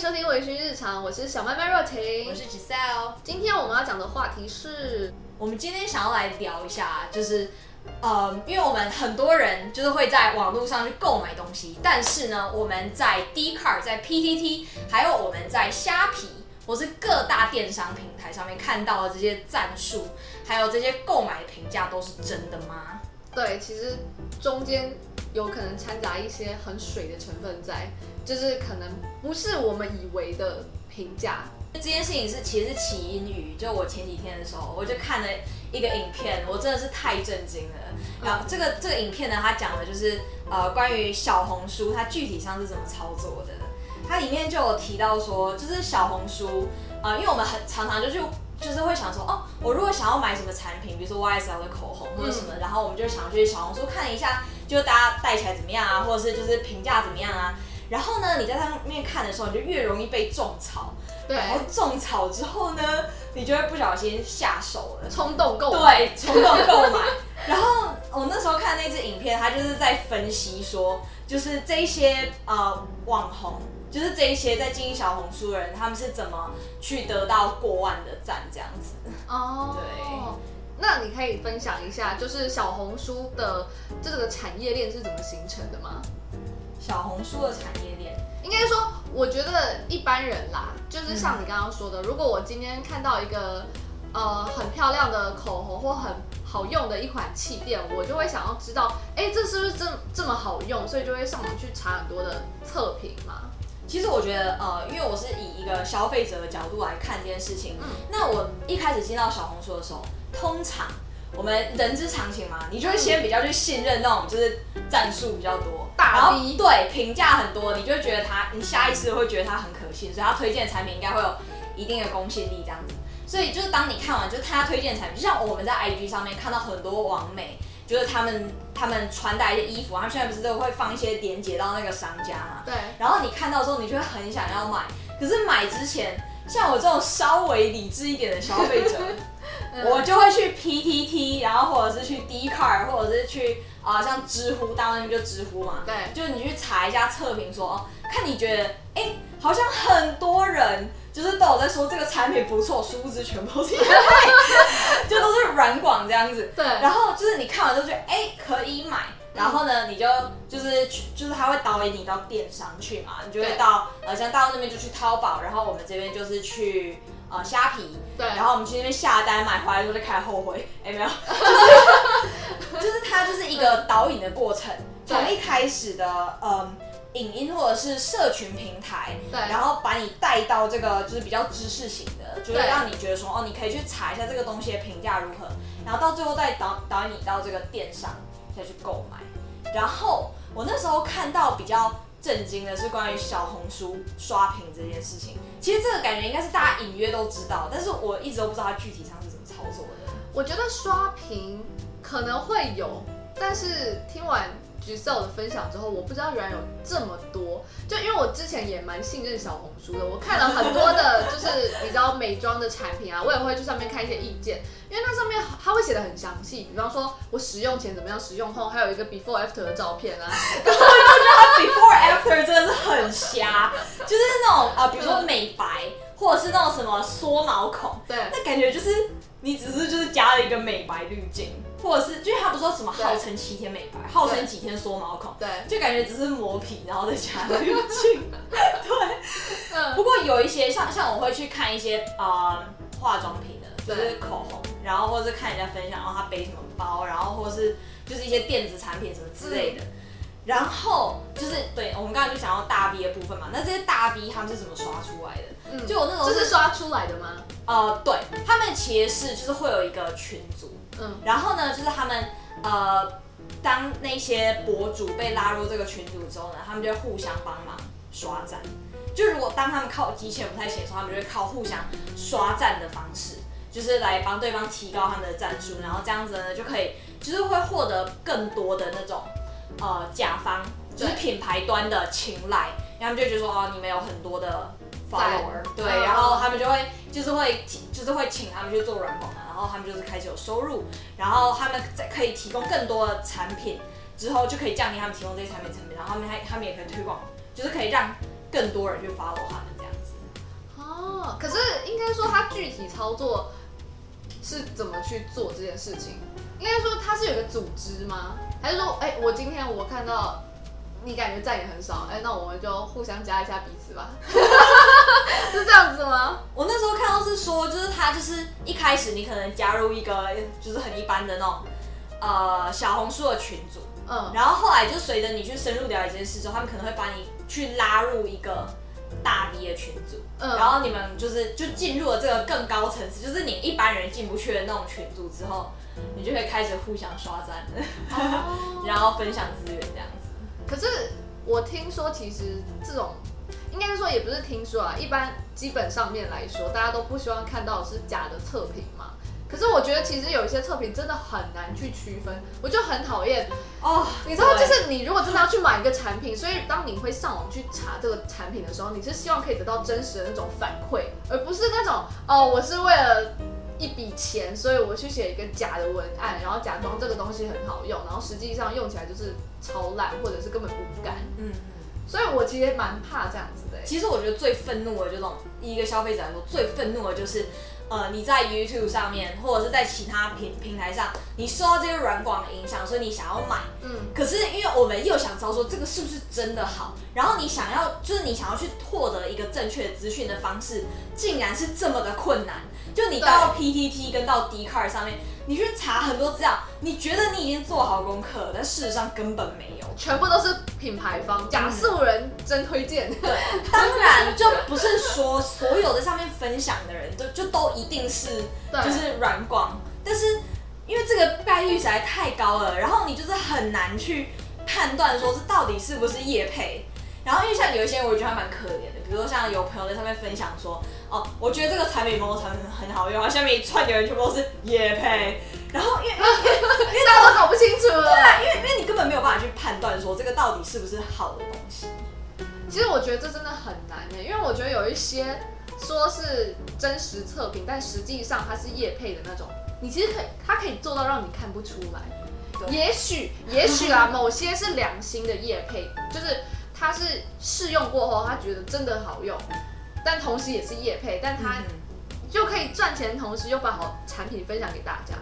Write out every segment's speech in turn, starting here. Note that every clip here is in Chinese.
收听微醺日常，我是小妹妹若晴，我是 Giselle。今天我们要讲的话题是，我们今天想要来聊一下，就是，呃，因为我们很多人就是会在网络上去购买东西，但是呢，我们在 d c a r 在 PTT，还有我们在虾皮或是各大电商平台上面看到的这些战术，还有这些购买评价，都是真的吗？对，其实中间有可能掺杂一些很水的成分在，就是可能不是我们以为的评价。这件事情是其实是起因于，就我前几天的时候，我就看了一个影片，我真的是太震惊了。然后这个这个影片呢，它讲的就是呃关于小红书它具体上是怎么操作的。它里面就有提到说，就是小红书呃，因为我们很常常就去就是会想说，哦，我如果想要买什么产品，比如说 YSL 的口红或者什么，然后我们就想去小红书看一下，就大家戴起来怎么样啊，或者是就是评价怎么样啊。然后呢，你在上面看的时候，你就越容易被种草。对，然后种草之后呢，你就会不小心下手了，冲动购买。对，冲动购买。然后我那时候看那支影片，他就是在分析说，就是这一些呃网红，就是这一些在经营小红书的人，他们是怎么去得到过万的赞这样子。哦，对。那你可以分享一下，就是小红书的这个产业链是怎么形成的吗？小红书的产业链，应该说，我觉得一般人啦，就是像你刚刚说的，如果我今天看到一个呃很漂亮的口红或很好用的一款气垫，我就会想要知道，哎，这是不是这这么好用？所以就会上网去查很多的测评嘛。其实我觉得，呃，因为我是以一个消费者的角度来看这件事情，嗯，那我一开始进到小红书的时候，通常我们人之常情嘛，你就会先比较去信任那种就是战术比较多，大 V，对，评价很多，你就会觉得他，你下意识会觉得他很可信，所以他推荐的产品应该会有一定的公信力这样子。所以就是当你看完，就是他推荐的产品，就像我们在 IG 上面看到很多网美。就是他们他们穿戴一些衣服，他们现在不是都会放一些连接到那个商家嘛？对。然后你看到之后，你就会很想要买。可是买之前，像我这种稍微理智一点的消费者，我就会去 PTT，然后或者是去 d c a r 或者是去啊像知乎，大陆那边就知乎嘛。对。就是你去查一下测评，说哦看你觉得，哎，好像很多人就是都有在说这个产品不错，殊不知全部都是。就都是软广这样子，对，然后就是你看完之后觉得哎可以买，然后呢你就就是去就是他会导引你到电商去嘛，你就会到呃像大陆那边就去淘宝，然后我们这边就是去呃虾皮，对，然后我们去那边下单买回来之后就开始后悔，哎没有，就是就是它就是一个导引的过程，从一开始的嗯。影音或者是社群平台，对，然后把你带到这个就是比较知识型的，就是让你觉得说哦，你可以去查一下这个东西的评价如何，然后到最后再导导你到这个电商再去购买。然后我那时候看到比较震惊的是关于小红书刷屏这件事情，其实这个感觉应该是大家隐约都知道，但是我一直都不知道它具体上是怎么操作的。我觉得刷屏可能会有，但是听完。橘色的分享之后，我不知道原来有这么多。就因为我之前也蛮信任小红书的，我看了很多的，就是比较美妆的产品啊，我也会去上面看一些意见，因为它上面它会写的很详细。比方说我使用前怎么样，使用后还有一个 before after 的照片啊。我就觉得它 before after 真的是很瞎，就是那种啊，比如说美白，或者是那种什么缩毛孔，对，那感觉就是你只是就是加了一个美白滤镜。或者是，就是他不说什么号称七天美白，号称几天缩毛孔，对，就感觉只是磨皮，然后再加滤镜，对。不过有一些像像我会去看一些啊化妆品的，就是口红，然后或者是看人家分享，然后他背什么包，然后或者是就是一些电子产品什么之类的。然后就是对我们刚才就讲到大 V 的部分嘛，那这些大 V 他们是怎么刷出来的？嗯，就我那种这是刷出来的吗？呃，对，他们其实是就是会有一个群组。嗯，然后呢，就是他们呃，当那些博主被拉入这个群组之后呢，他们就互相帮忙刷赞。就如果当他们靠机器人不太行的时候，他们就会靠互相刷赞的方式，就是来帮对方提高他们的赞数，然后这样子呢就可以，就是会获得更多的那种呃甲方，就是品牌端的青睐，然后他们就觉得说哦，你们有很多的 follower，对，然后他们就会就是会就是会请他们去做软广。然后他们就是开始有收入，然后他们在可以提供更多的产品，之后就可以降低他们提供这些产品成本，然后他们还他们也可以推广，就是可以让更多人去 follow 他们这样子。哦，可是应该说他具体操作是怎么去做这件事情？应该说他是有个组织吗？还是说，哎，我今天我看到你感觉赞也很少，哎，那我们就互相加一下彼此吧，是这样子吗？我那时候看到是说，就是他就是一开始你可能加入一个就是很一般的那种呃小红书的群组，嗯，然后后来就随着你去深入了解这件事之后，他们可能会把你去拉入一个大 V 的群组，嗯，然后你们就是就进入了这个更高层次，就是你一般人进不去的那种群组之后。你就可以开始互相刷赞，然后分享资源。可是我听说，其实这种应该是说也不是听说啊，一般基本上面来说，大家都不希望看到是假的测评嘛。可是我觉得其实有一些测评真的很难去区分，我就很讨厌哦。你知道，就是你如果真的要去买一个产品，所以当你会上网去查这个产品的时候，你是希望可以得到真实的那种反馈，而不是那种哦，我是为了。一笔钱，所以我去写一个假的文案，然后假装这个东西很好用，然后实际上用起来就是超烂，或者是根本不干。嗯，所以我其实蛮怕这样子的。其实我觉得最愤怒的这种一个消费者来说，最愤怒的就是。呃，你在 YouTube 上面，或者是在其他平平台上，你受到这些软广的影响，所以你想要买，嗯，可是因为我们又想知道说这个是不是真的好，然后你想要就是你想要去获得一个正确的资讯的方式，竟然是这么的困难，就你到 PTT 跟到 d c a r 上面。你去查很多资料，你觉得你已经做好功课，但事实上根本没有，全部都是品牌方假素人真推荐。对，当然就不是说所有的上面分享的人都就都一定是就是软广，但是因为这个概率实在太高了，然后你就是很难去判断说这到底是不是叶配。然后因为像有一些我觉得还蛮可怜的，比如说像有朋友在上面分享说。哦，我觉得这个产品某产品很好用啊，下面一串的人全部都是野配，然后因为因为大家都搞不清楚了，对啊，因为因为你根本没有办法去判断说这个到底是不是好的东西。其实我觉得这真的很难呢，因为我觉得有一些说是真实测评，但实际上它是叶配的那种，你其实可以，它可以做到让你看不出来。也许也许啊，某些是良心的叶配，就是它是试用过后，他觉得真的好用。但同时也是业配，但他就可以赚钱，同时又把好产品分享给大家。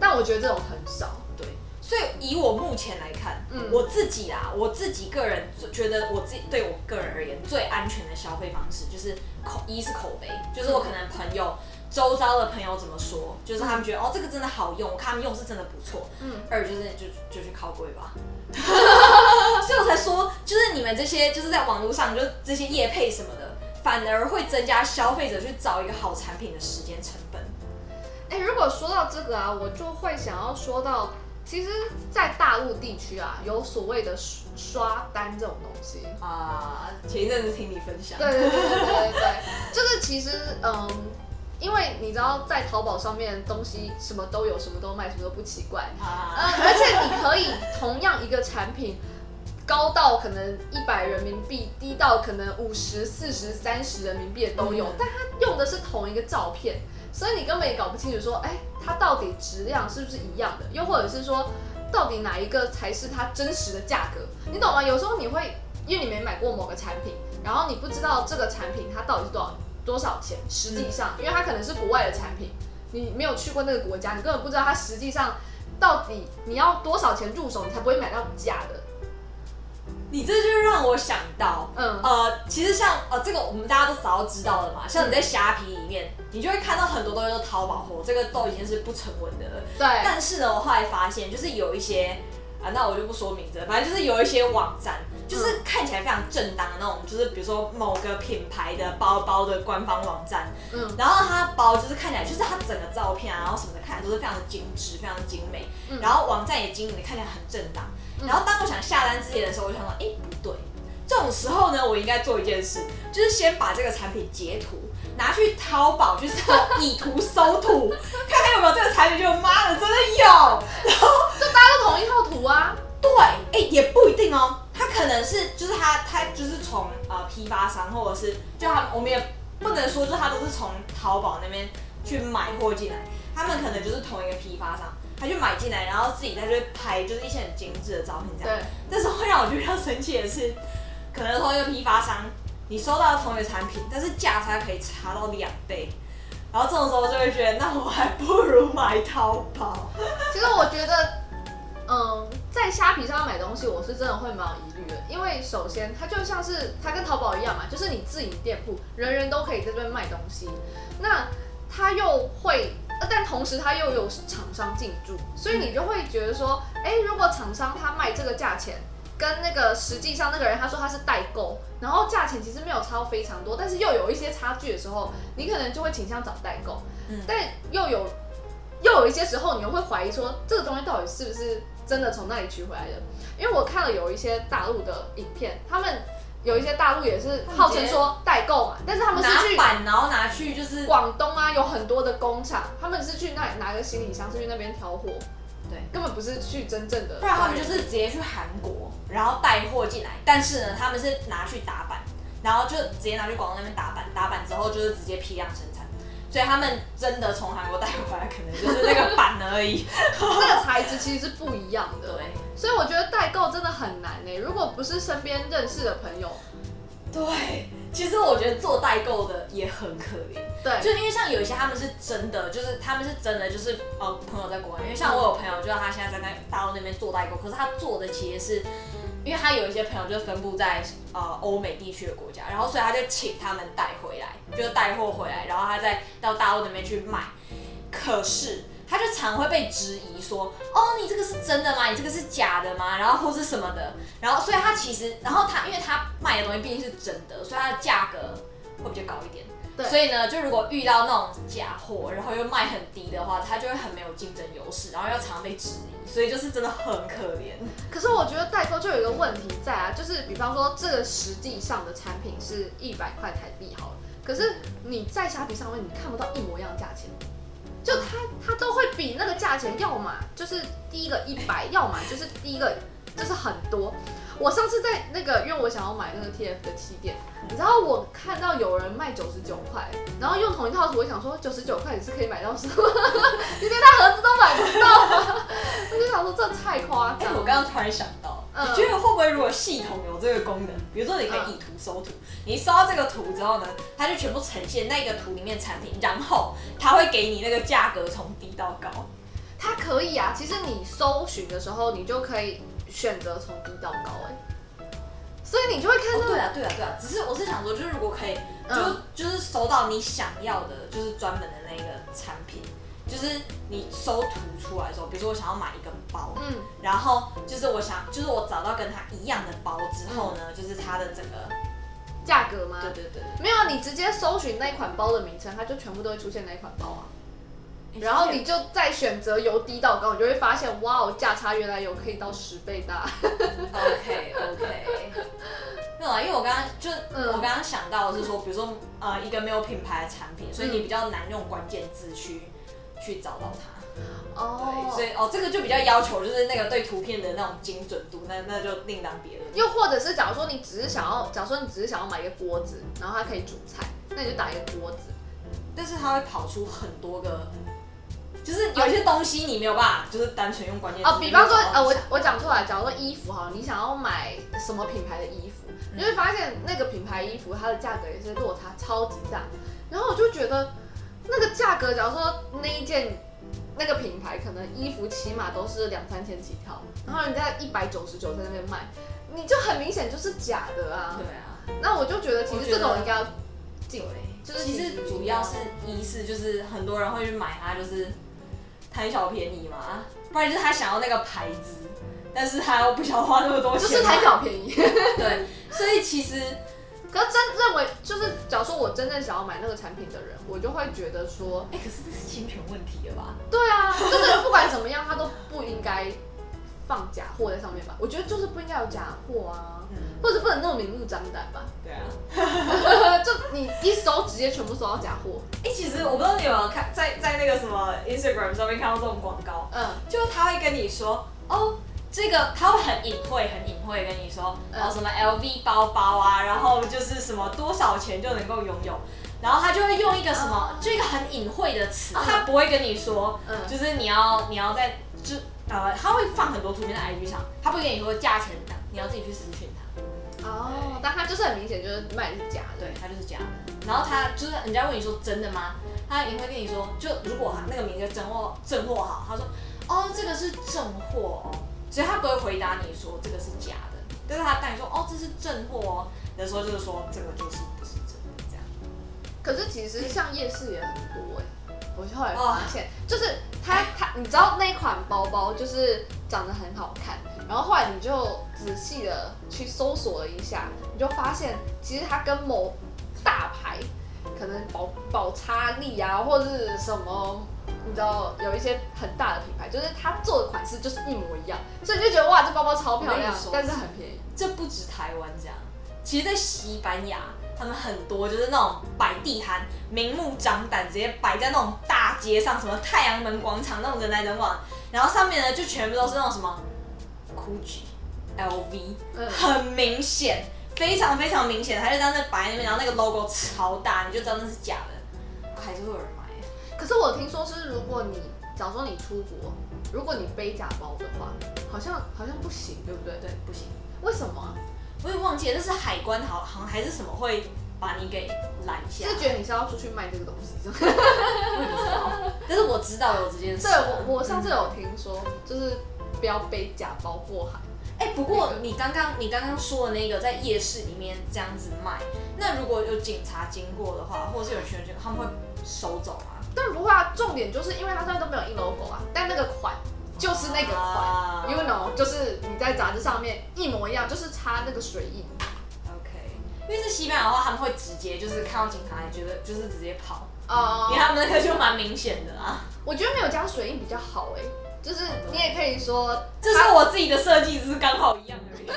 但我觉得这种很少，对。所以以我目前来看，嗯，我自己啊，我自己个人觉得，我自己对我个人而言最安全的消费方式就是口一是口碑，就是我可能朋友周遭的朋友怎么说，就是他们觉得哦这个真的好用，我看他们用是真的不错。嗯。二就是就就去靠柜吧。所以我才说，就是你们这些就是在网络上就这些业配什么的。反而会增加消费者去找一个好产品的时间成本。哎，如果说到这个啊，我就会想要说到，其实，在大陆地区啊，有所谓的刷单这种东西啊。前一阵子听你分享，对对对对对对，就是其实嗯，因为你知道，在淘宝上面东西什么都有，什么都卖，什么都不奇怪啊。而且你可以同样一个产品。高到可能一百人民币，低到可能五十四十三十人民币的都有，但它用的是同一个照片，所以你根本也搞不清楚说，哎，它到底质量是不是一样的？又或者是说，到底哪一个才是它真实的价格？你懂吗？有时候你会因为你没买过某个产品，然后你不知道这个产品它到底是多少多少钱，实际上，因为它可能是国外的产品，你没有去过那个国家，你根本不知道它实际上到底你要多少钱入手，你才不会买到假的。你这就让我想到，嗯，呃，其实像呃这个我们大家都早就知道了嘛，像你在虾皮里面，你就会看到很多东西都淘宝货，这个都已经是不成文的了。对。但是呢，我后来发现，就是有一些啊，那我就不说名字了，反正就是有一些网站，就是看起来非常正当的那种，就是比如说某个品牌的包包的官方网站，嗯，然后它包就是看起来就是它整个照片啊，然后什么的看起来都是非常的精致，非常的精美，然后网站也经营的看起来很正当。然后当下单之前的时候，我就想到，哎，不对，这种时候呢，我应该做一件事，就是先把这个产品截图，拿去淘宝去搜，以图搜图，看看有没有这个产品。就妈的，真的有，然后就大家都同一套图啊。对，哎，也不一定哦，他可能是就是他他就是从呃批发商，或者是就他我们也不能说，就他都是从淘宝那边去买货进来，他们可能就是同一个批发商。他就买进来，然后自己在这拍，就是一些很精致的照片这样。对。但是会让我觉得比较生气的是，可能同一个批发商，你收到同一个产品，但是价差可以差到两倍，然后这种时候就会觉得，那我还不如买淘宝。其实我觉得，嗯，在虾皮上买东西，我是真的会蛮有疑虑的，因为首先它就像是它跟淘宝一样嘛，就是你自营店铺，人人都可以在这边卖东西，那它又会，但同时它又有厂商进驻，所以你就会觉得说，哎，如果厂商他卖这个价钱。跟那个实际上那个人他说他是代购，然后价钱其实没有差非常多，但是又有一些差距的时候，你可能就会倾向找代购。嗯，但又有又有一些时候，你又会怀疑说这个东西到底是不是真的从那里取回来的？因为我看了有一些大陆的影片，他们有一些大陆也是号称说代购嘛，但是他们是去板，然后拿去就是广东啊，有很多的工厂，他们是去那里拿个行李箱，是去那边挑货。对，根本不是去真正的，不然他们就是直接去韩国，然后带货进来。但是呢，他们是拿去打板，然后就直接拿去广东那边打板，打板之后就是直接批量生产。所以他们真的从韩国带回来，可能就是那个板而已。那个材质其实是不一样的。对，所以我觉得代购真的很难呢。如果不是身边认识的朋友。对，其实我觉得做代购的也很可怜。对，就因为像有一些他们是真的，就是他们是真的，就是呃朋友在国外。因为像我有朋友，就是他现在在那大陆那边做代购，可是他做的其实是，因为他有一些朋友就分布在呃欧美地区的国家，然后所以他就请他们带回来，就是带货回来，然后他再到大陆那边去卖。可是。他就常会被质疑说，哦，你这个是真的吗？你这个是假的吗？然后或是什么的，然后所以他其实，然后他因为他卖的东西毕竟是真的，所以它的价格会比较高一点。对。所以呢，就如果遇到那种假货，然后又卖很低的话，他就会很没有竞争优势，然后又常被质疑，所以就是真的很可怜。可是我觉得代购就有一个问题在啊，就是比方说这个实际上的产品是一百块台币好了，可是你在虾皮上面你看不到一模一样价钱。就它，它都会比那个价钱，要么就是第一个一百，要么就是第一个就是很多。我上次在那个，因为我想要买那个 TF 的气垫，然后我看到有人卖九十九块，然后用同一套图，我想说九十九块你是可以买到什么？你连大盒子都买不到，我就想说这太夸张。我刚刚突然想到，你觉得会不会如果系统有这个功能，比如说你可以以图搜图，你搜到这个图之后呢，它就全部呈现那个图里面产品，然后它会给你那个价格从低到高。它可以啊，其实你搜寻的时候，你就可以。选择从低到高哎，所以你就会看到。对啊，对啊，对啊。只是我是想说，就是如果可以，就就是搜到你想要的，就是专门的那个产品，就是你搜图出来的时候，比如说我想要买一个包，嗯，然后就是我想，就是我找到跟它一样的包之后呢，就是它的整个价格吗？对对对。没有啊，你直接搜寻那款包的名称，它就全部都会出现那款包啊。然后你就再选择由低到高，你就会发现，哇哦，价差原来有可以到十倍大。OK OK，没有啊，因为我刚刚就我刚刚想到是说，比如说呃一个没有品牌的产品，所以你比较难用关键字去去找到它。哦。对，所以哦这个就比较要求就是那个对图片的那种精准度，那那就另当别论。又或者是假如说你只是想要，假如说你只是想要买一个锅子，然后它可以煮菜，那你就打一个锅子，但是它会跑出很多个。就是有些东西你没有办法，就是单纯用关键词。哦，比方说，呃，我我讲出来，假如说衣服哈，你想要买什么品牌的衣服，你会发现那个品牌衣服它的价格也是落差超级大。然后我就觉得那个价格，假如说那一件那个品牌可能衣服起码都是两三千起跳，然后人家一百九十九在那边卖，你就很明显就是假的啊。对啊。那我就觉得其实这种应该要禁，就是其实主要是一是就是很多人会去买它，就是。贪小便宜嘛，不然就是他想要那个牌子，但是他又不想花那么多钱，就是贪小便宜。对，所以其实，可是真认为就是，假如说我真正想要买那个产品的人，我就会觉得说，哎，可是这是侵权问题了吧？对啊，就是 不管怎么样，他都不应该放假货在上面吧？我觉得就是不应该有假货啊。或者不能那么明目张胆吧？对啊，就你一搜直接全部搜到假货。哎，其实我不知道你有没有看，在在那个什么 Instagram 上面看到这种广告，嗯，就他会跟你说，哦，这个他会很隐晦、很隐晦跟你说，哦，什么 LV 包包啊，然后就是什么多少钱就能够拥有，然后他就会用一个什么，就一个很隐晦的词，他不会跟你说，嗯，就是你要你要在就呃，他会放很多图片在 IG 上，他不会跟你说价钱的，你要自己去私讯他。哦，但他就是很明显就是卖的是假的，对，它就是假的。然后他就是人家问你说真的吗？他也会跟你说，就如果那个名字真货真货好，他说哦这个是正货哦，所以他不会回答你说这个是假的，但是他带你说哦这是正货哦，的时候就是说这个就是不是真的这样。可是其实像夜市也很多哎，我后来发现就是他他你知道那款包包就是长得很好看，然后后来你就仔细的去搜索了一下，你就发现其实它跟某大牌。可能保保差力啊，或者是什么，你知道有一些很大的品牌，就是它做的款式就是一模一样，所以你就觉得哇，这包包超漂亮，但是很便宜。这不止台湾这样，其实，在西班牙，他们很多就是那种摆地摊，明目张胆直接摆在那种大街上，什么太阳门广场那种人来人往，然后上面呢就全部都是那种什么 Gucci、LV，很明显。非常非常明显，他就在那摆在那边，然后那个 logo 超大，你就知道那是假的，还是会有人买。可是我听说是，如果你假如说你出国，如果你背假包的话，好像好像不行，对不对？对，不行。为什么？我也忘记了，那是海关好好像还是什么会把你给拦下？就觉得你是要出去卖这个东西？我不知道，但是我知道有这件事。对我我上次有听说，就是不要背假包过海。哎，不过你刚刚你刚刚说的那个在夜市里面这样子卖，那如果有警察经过的话，或者是有群人他们会收走吗？但不会啊，重点就是因为它上面都没有印 logo 啊，但那个款就是那个款，you know，就是你在杂志上面一模一样，就是插那个水印。OK，因为是西班牙的话，他们会直接就是看到警察，觉得就是直接跑，哦，因为他们那个就蛮明显的啊。我觉得没有加水印比较好哎。就是你也可以说，这是我自己的设计，只是刚好一样而已。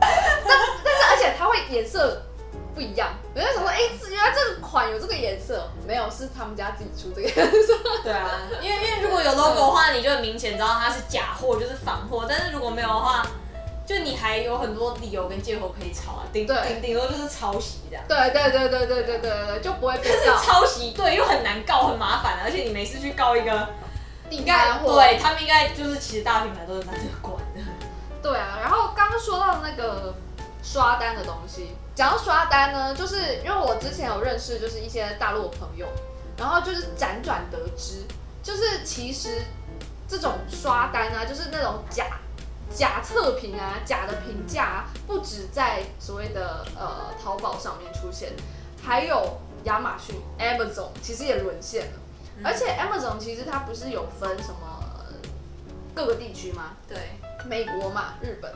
但但是而且它会颜色不一样，有人想说，哎，原来这个款有这个颜色，没有是他们家自己出这个颜色。对啊，因为因为如果有 logo 的话，你就很明显知道它是假货，就是仿货。但是如果没有的话，就你还有很多理由跟借口可以抄啊，顶顶顶多就是抄袭这样。对对对对对对对对，就不会被告。抄袭对，又很难告，很麻烦，而且你每次去告一个。应该对他们应该就是其实大品牌都是拿这个管的。对啊，然后刚刚说到那个刷单的东西，讲到刷单呢，就是因为我之前有认识就是一些大陆的朋友，然后就是辗转得知，就是其实这种刷单啊，就是那种假假测评啊、假的评价啊，不止在所谓的呃淘宝上面出现，还有亚马逊 Amazon 其实也沦陷了。而且 Amazon 其实它不是有分什么各个地区吗？对，美国嘛，日本，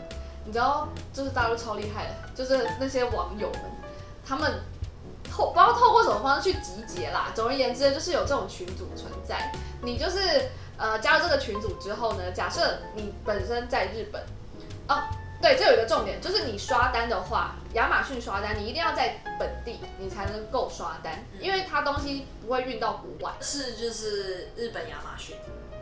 你知道，就是大陆超厉害的，就是那些网友们，他们透不知道透过什么方式去集结啦。总而言之，就是有这种群组存在。你就是呃加入这个群组之后呢，假设你本身在日本，哦。对，这有一个重点，就是你刷单的话，亚马逊刷单，你一定要在本地，你才能够刷单，因为它东西不会运到国外。是，就是日本亚马逊，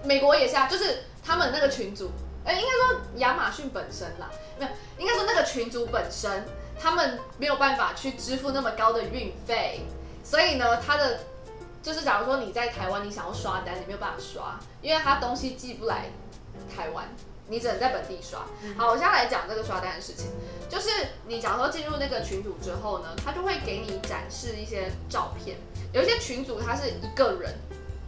美国也是啊，就是他们那个群组，哎，应该说亚马逊本身啦，没有，应该说那个群主本身，他们没有办法去支付那么高的运费，所以呢，他的就是假如说你在台湾，你想要刷单，你没有办法刷，因为他东西寄不来台湾。你只能在本地刷。好，我现在来讲这个刷单的事情。就是你假如说进入那个群组之后呢，他就会给你展示一些照片。有一些群组他是一个人，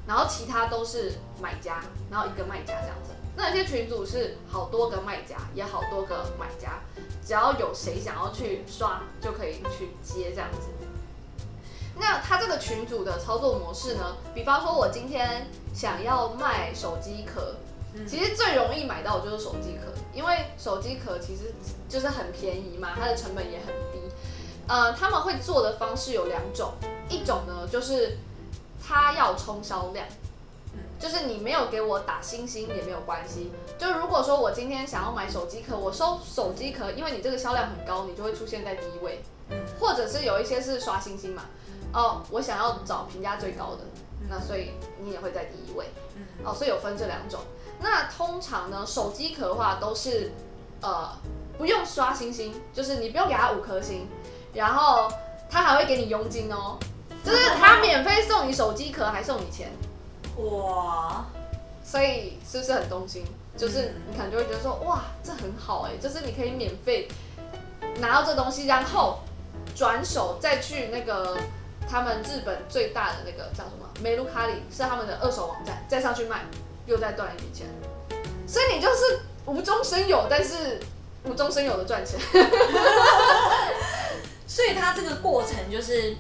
然后其他都是买家，然后一个卖家这样子。那有些群组是好多个卖家，也好多个买家，只要有谁想要去刷，就可以去接这样子。那他这个群组的操作模式呢？比方说，我今天想要卖手机壳。其实最容易买到的就是手机壳，因为手机壳其实就是很便宜嘛，它的成本也很低。呃，他们会做的方式有两种，一种呢就是他要冲销量，就是你没有给我打星星也没有关系。就如果说我今天想要买手机壳，我收手机壳，因为你这个销量很高，你就会出现在第一位。或者是有一些是刷星星嘛，哦，我想要找评价最高的，那所以你也会在第一位。哦，所以有分这两种。那通常呢，手机壳的话都是，呃，不用刷星星，就是你不用给他五颗星，然后他还会给你佣金哦，就是他免费送你手机壳，还送你钱，哇，所以是不是很动心？就是你可能就会觉得说，哇，这很好哎，就是你可以免费拿到这东西，然后转手再去那个他们日本最大的那个叫什么梅卢卡里，是他们的二手网站，再上去卖，又再赚一笔钱。所以你就是无中生有，但是无中生有的赚钱。所以他这个过程就是，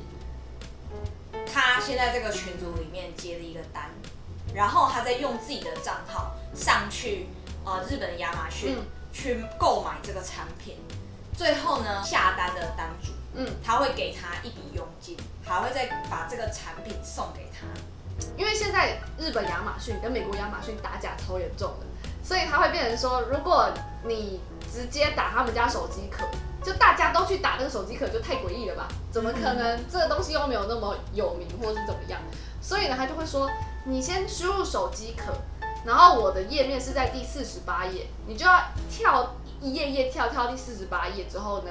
他现在这个群组里面接了一个单，然后他再用自己的账号上去呃日本的亚马逊去购买这个产品，最后呢下单的单主，嗯，他会给他一笔佣金，还会再把这个产品送给他。因为现在日本亚马逊跟美国亚马逊打假超严重的，所以他会变成说，如果你直接打他们家手机壳。就大家都去打那个手机壳，就太诡异了吧？怎么可能？这个东西又没有那么有名，或是怎么样？所以呢，他就会说，你先输入手机壳，然后我的页面是在第四十八页，你就要跳一页页跳跳第四十八页之后呢，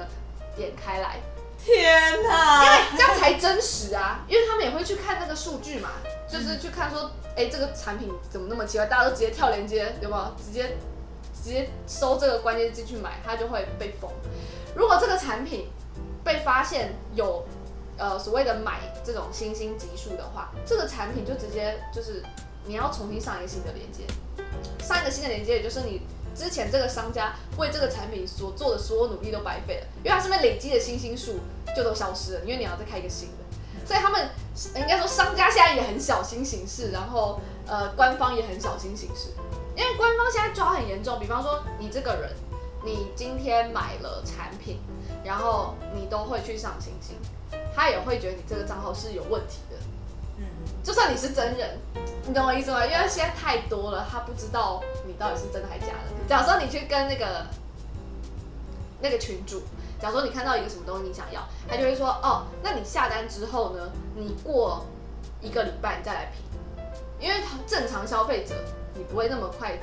点开来。天哪！因为这样才真实啊！因为他们也会去看那个数据嘛，就是去看说，哎，这个产品怎么那么奇怪？大家都直接跳链接，有没有？直接直接搜这个关键字去买，它就会被封。如果这个产品被发现有呃所谓的买这种星星级数的话，这个产品就直接就是你要重新上一个新的链接，上一个新的链接，也就是你之前这个商家为这个产品所做的所有努力都白费了，因为它上面累积的星星数就都消失了，因为你要再开一个新的，所以他们应该说商家现在也很小心行事，然后呃官方也很小心行事，因为官方现在抓很严重，比方说你这个人。你今天买了产品，然后你都会去上星星，他也会觉得你这个账号是有问题的。嗯，就算你是真人，你懂我意思吗？因为现在太多了，他不知道你到底是真的还是假的。假如说你去跟那个那个群主，假如说你看到一个什么东西你想要，他就会说哦，那你下单之后呢，你过一个礼拜你再来评，因为正常消费者你不会那么快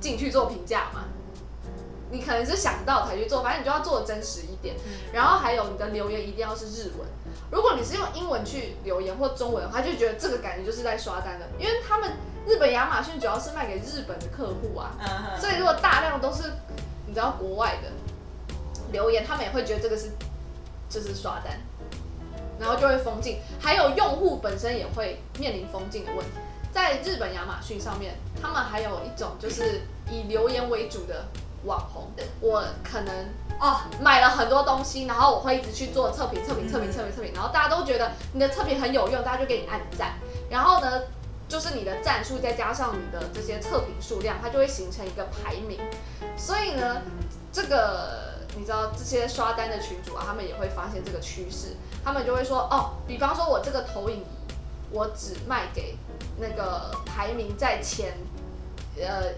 进去做评价嘛。你可能是想到才去做，反正你就要做的真实一点。然后还有你的留言一定要是日文，如果你是用英文去留言或中文，他就觉得这个感觉就是在刷单的，因为他们日本亚马逊主要是卖给日本的客户啊，所以如果大量都是你知道国外的留言，他们也会觉得这个是就是刷单，然后就会封禁。还有用户本身也会面临封禁的问题。在日本亚马逊上面，他们还有一种就是以留言为主的。网红，我可能哦买了很多东西，然后我会一直去做测评、测评、测评、测评、测评，然后大家都觉得你的测评很有用，大家就给你按赞。然后呢，就是你的赞数再加上你的这些测评数量，它就会形成一个排名。所以呢，这个你知道这些刷单的群主啊，他们也会发现这个趋势，他们就会说哦，比方说我这个投影仪，我只卖给那个排名在前呃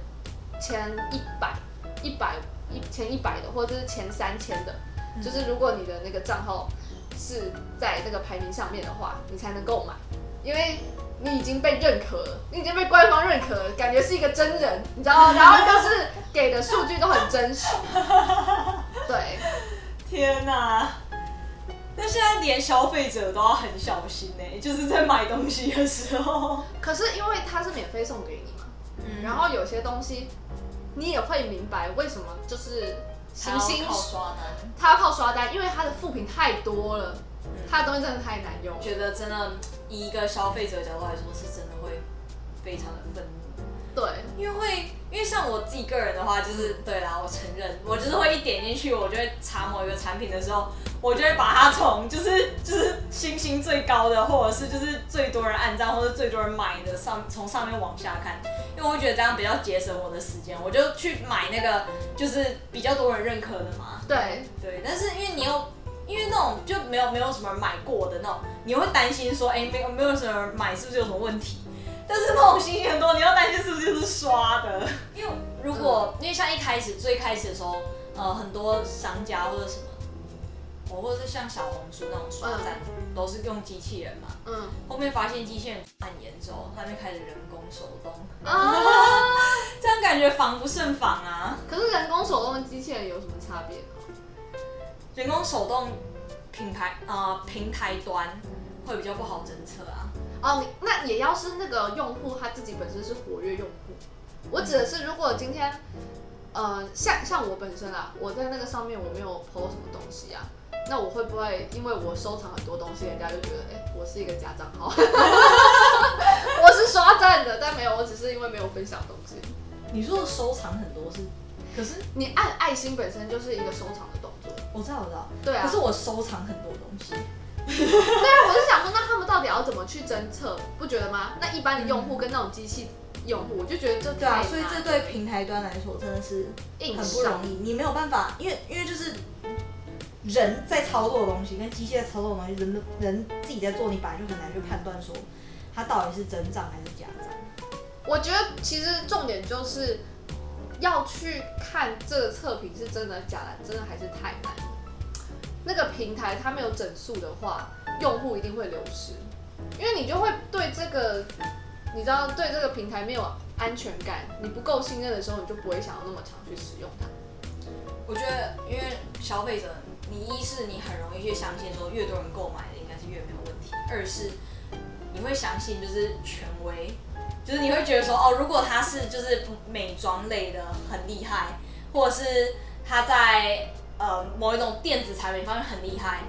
前一百。一百一前一百的，或者是前三千的，就是如果你的那个账号是在那个排名上面的话，你才能购买，因为你已经被认可了，你已经被官方认可了，感觉是一个真人，你知道吗？然后就是给的数据都很真实。对，天哪！那现在连消费者都要很小心呢，就是在买东西的时候。可是因为它是免费送给你嘛，然后有些东西。你也会明白为什么就是星星刷单，他要靠刷单，因为他的副品太多了，他的东西真的太难用。觉得真的以一个消费者角度来说，是真的会非常的愤怒。对，因为会，因为像我自己个人的话，就是对啦，我承认，我就是会一点进去，我就会查某一个产品的时候。我就会把它从就是就是星星最高的，或者是就是最多人按赞或者最多人买的上从上面往下看，因为我觉得这样比较节省我的时间，我就去买那个就是比较多人认可的嘛。对对，但是因为你又因为那种就没有没有什么人买过的那种，你会担心说哎没有没有什么人买是不是有什么问题？但是那种星星很多，你要担心是不是就是刷的？因为如果因为像一开始最开始的时候，呃很多商家或者什么。我或者是像小红书那种刷赞，都是用机器人嘛。嗯。后面发现机器人很严重，他们开始人工手动。啊！这样感觉防不胜防啊。可是人工手动跟机器人有什么差别？人工手动品牌啊平台端会比较不好侦测啊。哦，你那也要是那个用户他自己本身是活跃用户。我指的是如果今天。呃，像像我本身啊，我在那个上面我没有 PO 什么东西啊，那我会不会因为我收藏很多东西，人家就觉得哎，我是一个假账号？我是刷赞的，但没有，我只是因为没有分享东西。你说的收藏很多是，可是你按爱心本身就是一个收藏的动作。我知道，我知道。对啊。可是我收藏很多东西。对啊，我是想说，那他们到底要怎么去侦测？不觉得吗？那一般的用户跟那种机器用户，我就觉得这对啊，所以这对平台端来说真的是很不容易。你没有办法，因为因为就是人在操作的东西跟机械在操作的东西，人的人自己在做，你本来就很难去判断说它到底是真账还是假账。我觉得其实重点就是要去看这个测评是真的假的，真的还是太难。那个平台它没有整数的话，用户一定会流失，因为你就会对这个，你知道对这个平台没有安全感，你不够信任的时候，你就不会想要那么常去使用它。我觉得，因为消费者，你一是你很容易去相信说越多人购买的应该是越没有问题，二是你会相信就是权威，就是你会觉得说哦，如果他是就是美妆类的很厉害，或者是他在。呃，某一种电子产品方面很厉害，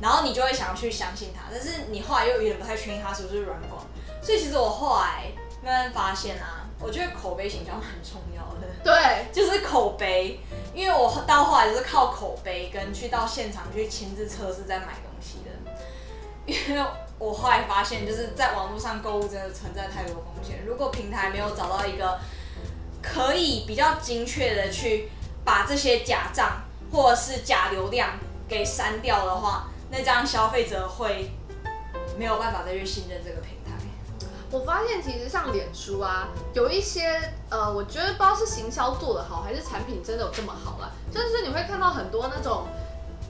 然后你就会想要去相信它，但是你后来又有点不太确定它是不是软广，所以其实我后来慢慢发现啊，我觉得口碑形象很重要的，对，就是口碑，因为我到后来就是靠口碑跟去到现场去亲自测试在买东西的，因为我后来发现就是在网络上购物真的存在太多风险，如果平台没有找到一个可以比较精确的去把这些假账。或者是假流量给删掉的话，那这样消费者会没有办法再去信任这个平台。我发现其实像脸书啊，有一些呃，我觉得不知道是行销做的好，还是产品真的有这么好了。就是你会看到很多那种，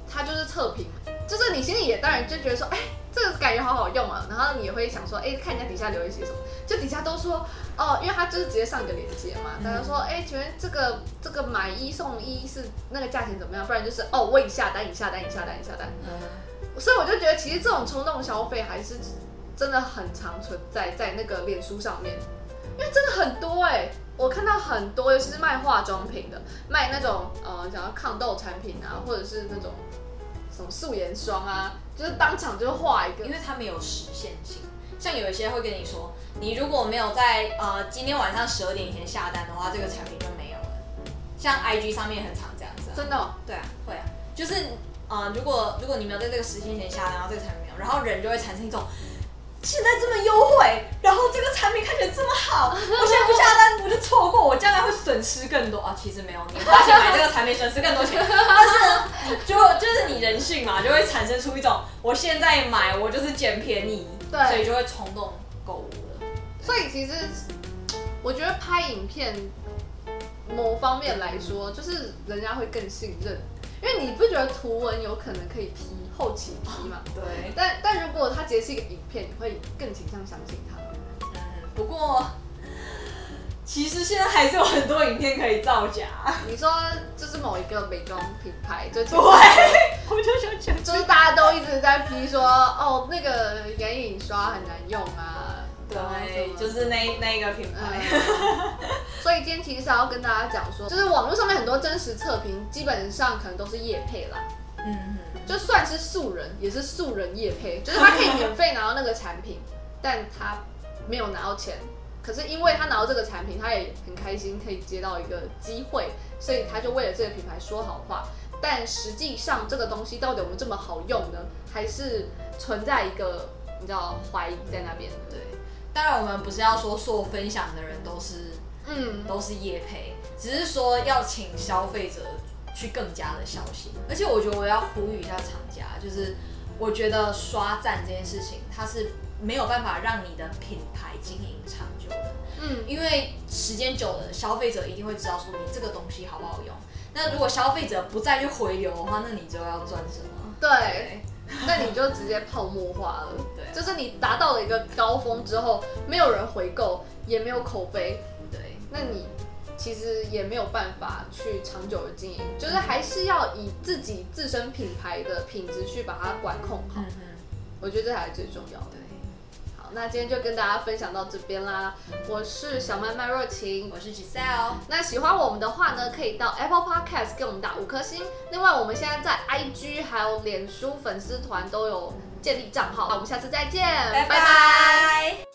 它就是测评，就是你心里也当然就觉得说，哎。这个感觉好好用啊，然后你也会想说，哎，看人家底下留言写什么，就底下都说，哦，因为他就是直接上一个链接嘛，大家说，哎，请问这个这个买一送一是那个价钱怎么样？不然就是，哦，我已下单，已下单，已下单，已下单。嗯，所以我就觉得其实这种冲动消费还是真的很常存在在那个脸书上面，因为真的很多哎，我看到很多，尤其是卖化妆品的，卖那种呃想要抗痘产品啊，或者是那种什么素颜霜啊。就是当场就画一个，因为它没有实现性。像有一些会跟你说，你如果没有在呃今天晚上十二点以前下单的话，这个产品就没有了。像 IG 上面很常这样子。真的？对啊，会啊。就是呃，如果如果你没有在这个时间前下单，然后这个产品没有，然后人就会产生一种。现在这么优惠，然后这个产品看起来这么好，我现在不下单我就错过，我将来会损失更多啊！其实没有，你花钱买这个产品损失更多钱，但是就就是你人性嘛，就会产生出一种我现在买我就是捡便宜，对，所以就会冲动购物了。所以其实我觉得拍影片某方面来说，就是人家会更信任。因为你不觉得图文有可能可以 P 后期 P 嘛？对。但但如果它直接是一个影片，你会更倾向相信它。嗯。不过，其实现在还是有很多影片可以造假。你说这是某一个美妆品牌，就对，我就想讲，就是大家都一直在批说，哦，那个眼影刷很难用啊。对，就是那那一个品牌。所以今天其实是要跟大家讲说，就是网络上面很多真实测评，基本上可能都是叶配啦。嗯就算是素人，也是素人叶配，就是他可以免费拿到那个产品，但他没有拿到钱。可是因为他拿到这个产品，他也很开心可以接到一个机会，所以他就为了这个品牌说好话。但实际上这个东西到底有没有这么好用呢？还是存在一个你知道怀疑在那边？对。当然，我们不是要说所有分享的人都是，嗯，都是业配，只是说要请消费者去更加的小心。而且，我觉得我要呼吁一下厂家，就是我觉得刷赞这件事情，它是没有办法让你的品牌经营长久的。嗯，因为时间久了，消费者一定会知道说你这个东西好不好用。那如果消费者不再去回流的话，那你就要赚什么？对。那你就直接泡沫化了，对，就是你达到了一个高峰之后，没有人回购，也没有口碑，对，那你其实也没有办法去长久的经营，就是还是要以自己自身品牌的品质去把它管控好，我觉得这才是最重要的。好，那今天就跟大家分享到这边啦。我是小麦麦若晴，我是 Giselle。那喜欢我们的话呢，可以到 Apple Podcast 给我们打五颗星。另外，我们现在在 IG 还有脸书粉丝团都有建立账号。那我们下次再见，拜拜。